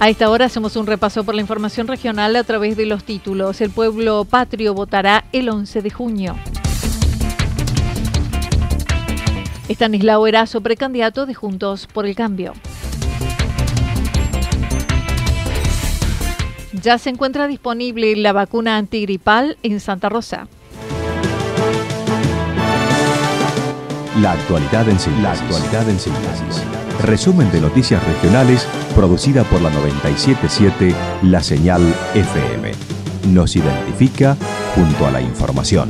A esta hora hacemos un repaso por la información regional a través de los títulos. El pueblo patrio votará el 11 de junio. Estanislao Erazo, precandidato de Juntos por el Cambio. Ya se encuentra disponible la vacuna antigripal en Santa Rosa. La actualidad en síntesis. La Resumen de noticias regionales producida por la 977 La Señal FM. Nos identifica junto a la información.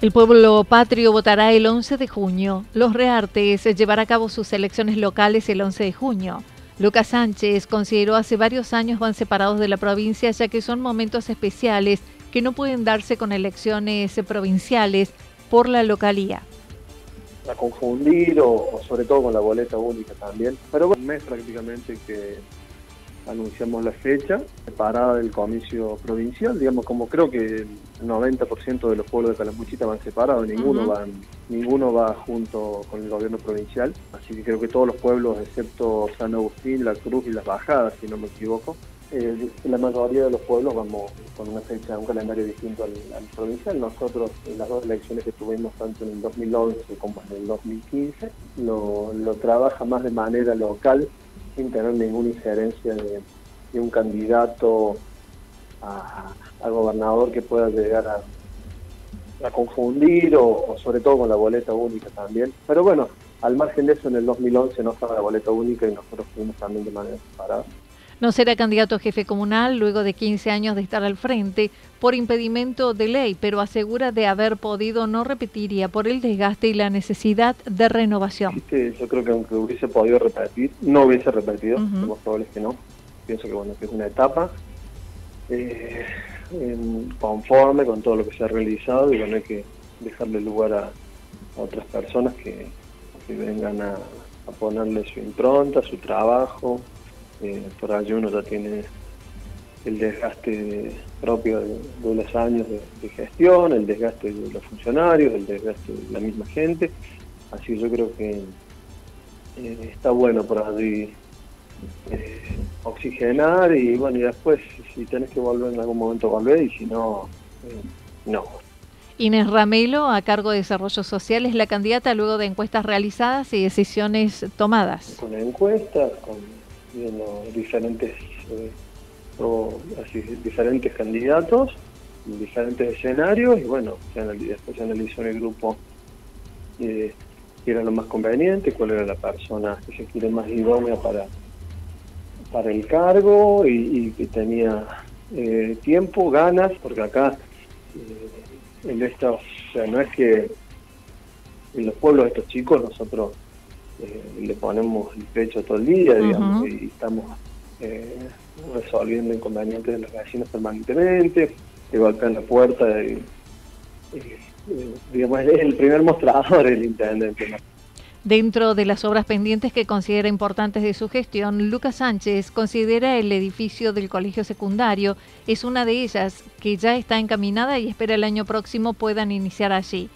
El pueblo patrio votará el 11 de junio. Los Reartes llevará a cabo sus elecciones locales el 11 de junio. Lucas Sánchez consideró hace varios años van separados de la provincia ya que son momentos especiales que no pueden darse con elecciones provinciales por la localía. A confundir o, sobre todo con la boleta única también. Pero bueno, un mes prácticamente que anunciamos la fecha separada del comicio provincial, digamos como creo que el 90% de los pueblos de Calamuchita van separados, ninguno van, ninguno va junto con el gobierno provincial, así que creo que todos los pueblos excepto San Agustín, La Cruz y Las Bajadas, si no me equivoco, eh, la mayoría de los pueblos vamos con una fecha, un calendario distinto al, provincial. Nosotros, en las dos elecciones que tuvimos, tanto en el 2011 como en el 2015, lo, lo trabaja más de manera local, sin tener ninguna injerencia de, un candidato a, gobernador que pueda llegar a, confundir o, sobre todo con la boleta única también. Pero bueno, al margen de eso, en el 2011 no estaba la boleta única y nosotros fuimos también de manera separada. No será candidato a jefe comunal luego de 15 años de estar al frente por impedimento de ley, pero asegura de haber podido no repetiría por el desgaste y la necesidad de renovación. yo creo que aunque hubiese podido repetir, no hubiese repetido, lo más probable es que no. Pienso que bueno, que es una etapa eh, conforme con todo lo que se ha realizado y bueno, hay que dejarle lugar a, otras personas que, vengan a ponerle su impronta, su trabajo, eh, por allí uno ya tiene el desgaste propio de, los años de, gestión, el desgaste de los funcionarios, el desgaste de la misma gente. Así yo creo que eh, está bueno por allí eh, oxigenar y bueno, y después si tenés que volver en algún momento volver y si no, no. Inés Ramelo, a cargo de Desarrollo Social, es la candidata luego de encuestas realizadas y decisiones tomadas. Con encuestas, con diferentes, eh, así, diferentes candidatos, diferentes escenarios y bueno, después se analizó en el grupo eh, qué era lo más conveniente, cuál era la persona que se quiere más idónea para, para el cargo y, que tenía eh, tiempo, ganas, porque acá en esta, o sea, no es que en los pueblos estos chicos nosotros eh, le ponemos el pecho todo el día, digamos, y estamos eh, resolviendo inconvenientes de los vecinos permanentemente, que golpean la puerta y, digamos, es el primer mostrador el intendente. Dentro de las obras pendientes que considera importantes de su gestión, Lucas Sánchez considera el edificio del colegio secundario, es una de ellas que ya está encaminada y espera el año próximo puedan iniciar allí.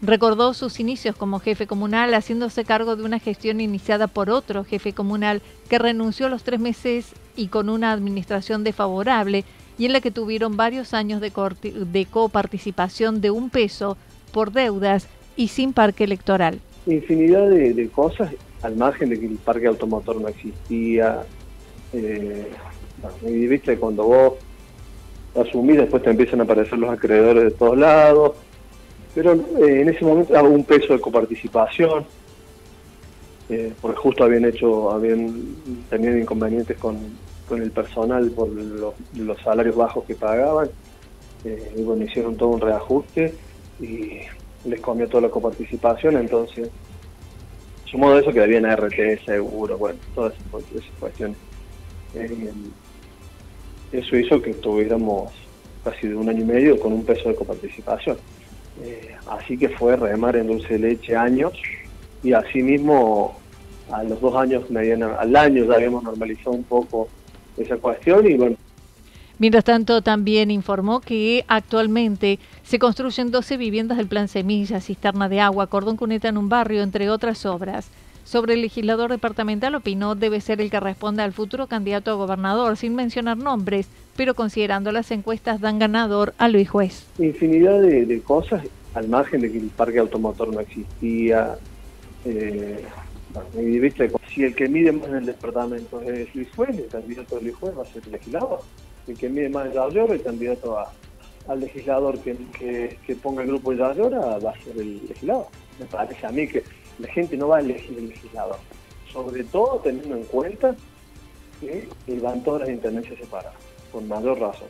Recordó sus inicios como jefe comunal haciéndose cargo de una gestión iniciada por otro jefe comunal que renunció a los tres meses y con una administración desfavorable y en la que tuvieron varios años de, de coparticipación de un peso por deudas y sin parque electoral infinidad de, cosas, al margen de que el parque automotor no existía. Eh, y viste, cuando vos asumís, después te empiezan a aparecer los acreedores de todos lados. Pero eh, en ese momento había un peso de coparticipación, eh, porque justo habían hecho, habían tenido inconvenientes con, con el personal por los, salarios bajos que pagaban. Eh, y bueno, hicieron todo un reajuste y les comió toda la coparticipación, entonces, sumo de eso que debían RT, seguro, bueno, todas esas, cuestiones. Eh, eso hizo que estuviéramos casi de un año y medio con un peso de coparticipación. Eh, así que fue remar en dulce leche años y así mismo a los dos años, al año ya habíamos normalizado un poco esa cuestión y bueno, Mientras tanto, también informó que actualmente se construyen 12 viviendas del Plan Semilla, cisterna de agua, cordón cuneta en un barrio, entre otras obras. Sobre el legislador departamental opinó debe ser el que responda al futuro candidato a gobernador, sin mencionar nombres, pero considerando las encuestas dan ganador a Luis Juez. Infinidad de, cosas, al margen de que el parque automotor no existía. Eh, si el que mide más en el departamento es Luis Juez, el candidato de Luis Juez va a ser el legislador el que mide más Yallora, el candidato al legislador que, ponga el grupo de Yallora va a ser el legislador. Me parece a mí que la gente no va a elegir el legislador, sobre todo teniendo en cuenta que van todas las intendencias separadas, con mayor razón.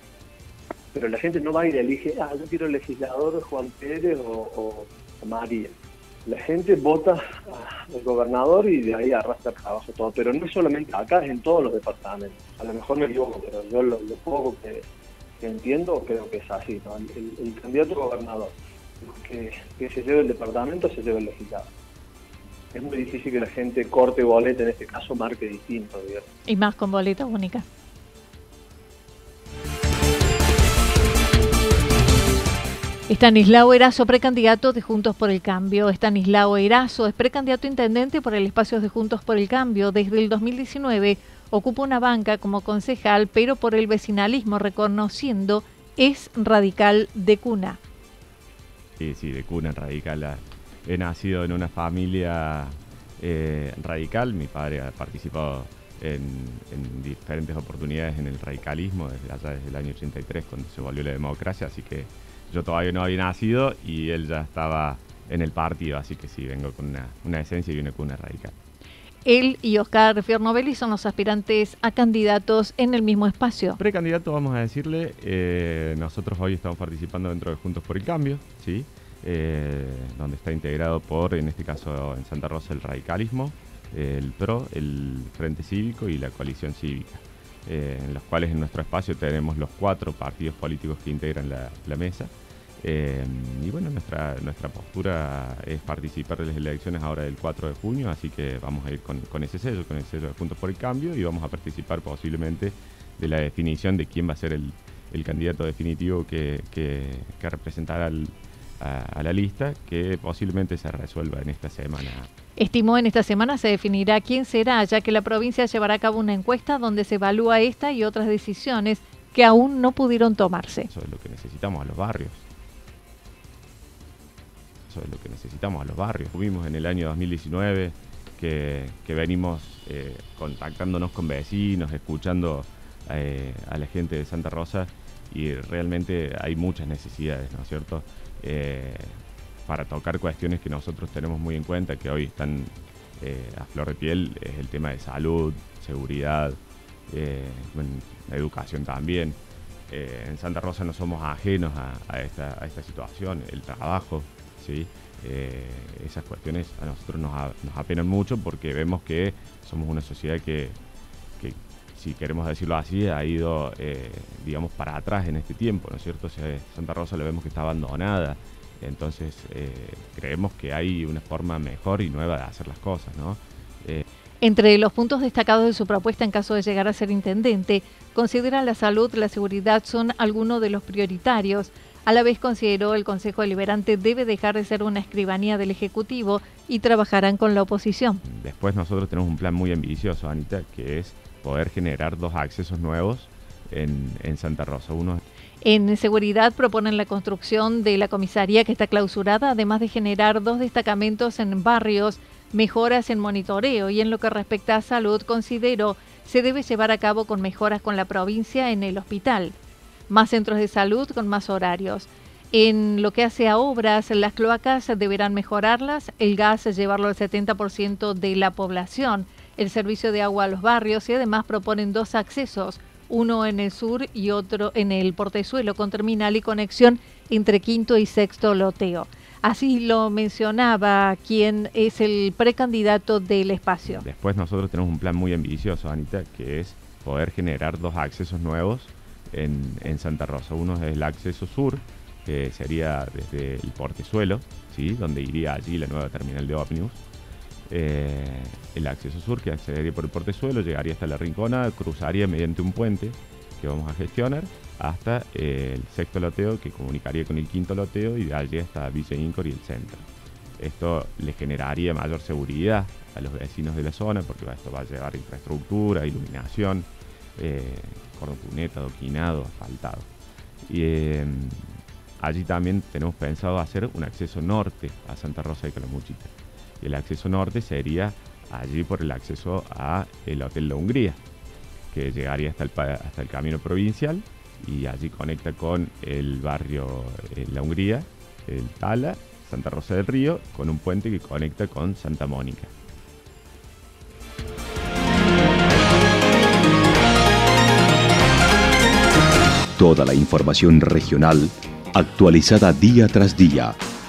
Pero la gente no va a ir a elegir, ah, yo quiero el legislador Juan Pérez o, María la gente vota al gobernador y de ahí arrastra el trabajo todo. Pero no es solamente acá, es en todos los departamentos. A lo mejor me equivoco, pero yo lo, poco que, entiendo creo que es así. El, candidato gobernador que, se lleve el departamento se lleva el legislador. Es muy difícil que la gente corte boleta, en este caso marque distinto. Y más con boleta única. Estanislao Erazo, precandidato de Juntos por el Cambio. Estanislao Erazo es precandidato intendente por el espacio de Juntos por el Cambio. Desde el 2019 ocupa una banca como concejal, pero por el vecinalismo, reconociendo es radical de cuna. Sí, sí, de cuna radical. He nacido en una familia eh, radical. Mi padre ha participado en, en, diferentes oportunidades en el radicalismo desde allá desde el año 83 cuando se volvió la democracia, así que yo todavía no había nacido y él ya estaba en el partido, así que sí, vengo con una, esencia y viene con una radical. Él y Oscar Fiernovelli son los aspirantes a candidatos en el mismo espacio. Precandidato, vamos a decirle, eh, nosotros hoy estamos participando dentro de Juntos por el Cambio, ¿sí? Eh, donde está integrado por, en este caso en Santa Rosa, el radicalismo, el PRO, el Frente Cívico y la Coalición Cívica. Eh, en los cuales en nuestro espacio tenemos los cuatro partidos políticos que integran la, mesa. Eh, y bueno, nuestra, nuestra postura es participar de las elecciones ahora del 4 de junio, así que vamos a ir con, ese sello, con el sello de Juntos por el Cambio, y vamos a participar posiblemente de la definición de quién va a ser el, candidato definitivo que, representará a la lista, que posiblemente se resuelva en esta semana. Estimó en esta semana se definirá quién será, ya que la provincia llevará a cabo una encuesta donde se evalúa esta y otras decisiones que aún no pudieron tomarse. Eso es lo que necesitamos a los barrios. Eso es lo que necesitamos a los barrios. Tuvimos en el año 2019 que, venimos eh, contactándonos con vecinos, escuchando eh, a la gente de Santa Rosa y realmente hay muchas necesidades, ¿no es cierto? Eh, para tocar cuestiones que nosotros tenemos muy en cuenta, que hoy están eh, a flor de piel, es el tema de salud, seguridad, eh, educación también. En Santa Rosa no somos ajenos a, esta, situación, el trabajo, ¿sí? esas cuestiones a nosotros nos, apenan mucho porque vemos que somos una sociedad que, si queremos decirlo así, ha ido, digamos, para atrás en este tiempo, ¿no es cierto? Santa Rosa lo vemos que está abandonada, Entonces eh, creemos que hay una forma mejor y nueva de hacer las cosas, ¿no? Eh, Entre los puntos destacados de su propuesta en caso de llegar a ser intendente, considera la salud, la seguridad son algunos de los prioritarios. A la vez consideró el Consejo Deliberante debe dejar de ser una escribanía del Ejecutivo y trabajarán con la oposición. Después nosotros tenemos un plan muy ambicioso, Anita, que es poder generar dos accesos nuevos en, en Santa Rosa. Uno en seguridad proponen la construcción de la comisaría que está clausurada, además de generar dos destacamentos en barrios, mejoras en monitoreo y en lo que respecta a salud, considero se debe llevar a cabo con mejoras con la provincia en el hospital, más centros de salud con más horarios. En lo que hace a obras, las cloacas deberán mejorarlas, el gas llevarlo al 70% de la población, el servicio de agua a los barrios y además proponen dos accesos, uno en el sur y otro en el portezuelo, con terminal y conexión entre quinto y sexto loteo. Así lo mencionaba quien es el precandidato del espacio. Después nosotros tenemos un plan muy ambicioso, Anita, que es poder generar dos accesos nuevos en, Santa Rosa. Uno es el acceso sur, que sería desde el portezuelo, ¿sí? donde iría allí la nueva terminal de ómnibus eh, el acceso sur que accedería por el portezuelo, llegaría hasta la Rincona, cruzaría mediante un puente que vamos a gestionar hasta eh, el sexto loteo que comunicaría con el quinto loteo y de allí hasta Villa Incor y el centro. Esto le generaría mayor seguridad a los vecinos de la zona porque esto va a llevar infraestructura, iluminación, eh, cuneta, doquinado, asfaltado. Y em, allí también tenemos pensado hacer un acceso norte a Santa Rosa de Calamuchita el acceso norte sería allí por el acceso a el Hotel La Hungría, que llegaría hasta el, hasta el camino provincial y allí conecta con el barrio eh, La Hungría, el Tala, Santa Rosa del Río, con un puente que conecta con Santa Mónica. Toda la información regional actualizada día tras día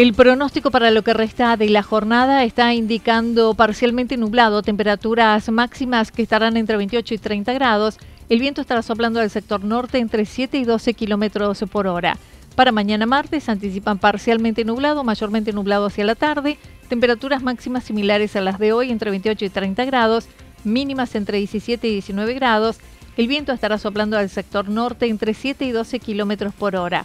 El pronóstico para lo que resta de la jornada está indicando parcialmente nublado, temperaturas máximas que estarán entre 28 y 30 grados. El viento estará soplando del sector norte entre 7 y 12 kilómetros por hora. Para mañana martes anticipan parcialmente nublado, mayormente nublado hacia la tarde. Temperaturas máximas similares a las de hoy entre 28 y 30 grados, mínimas entre 17 y 19 grados. El viento estará soplando del sector norte entre 7 y 12 kilómetros por hora.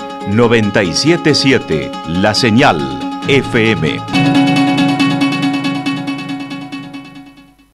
977 La Señal FM.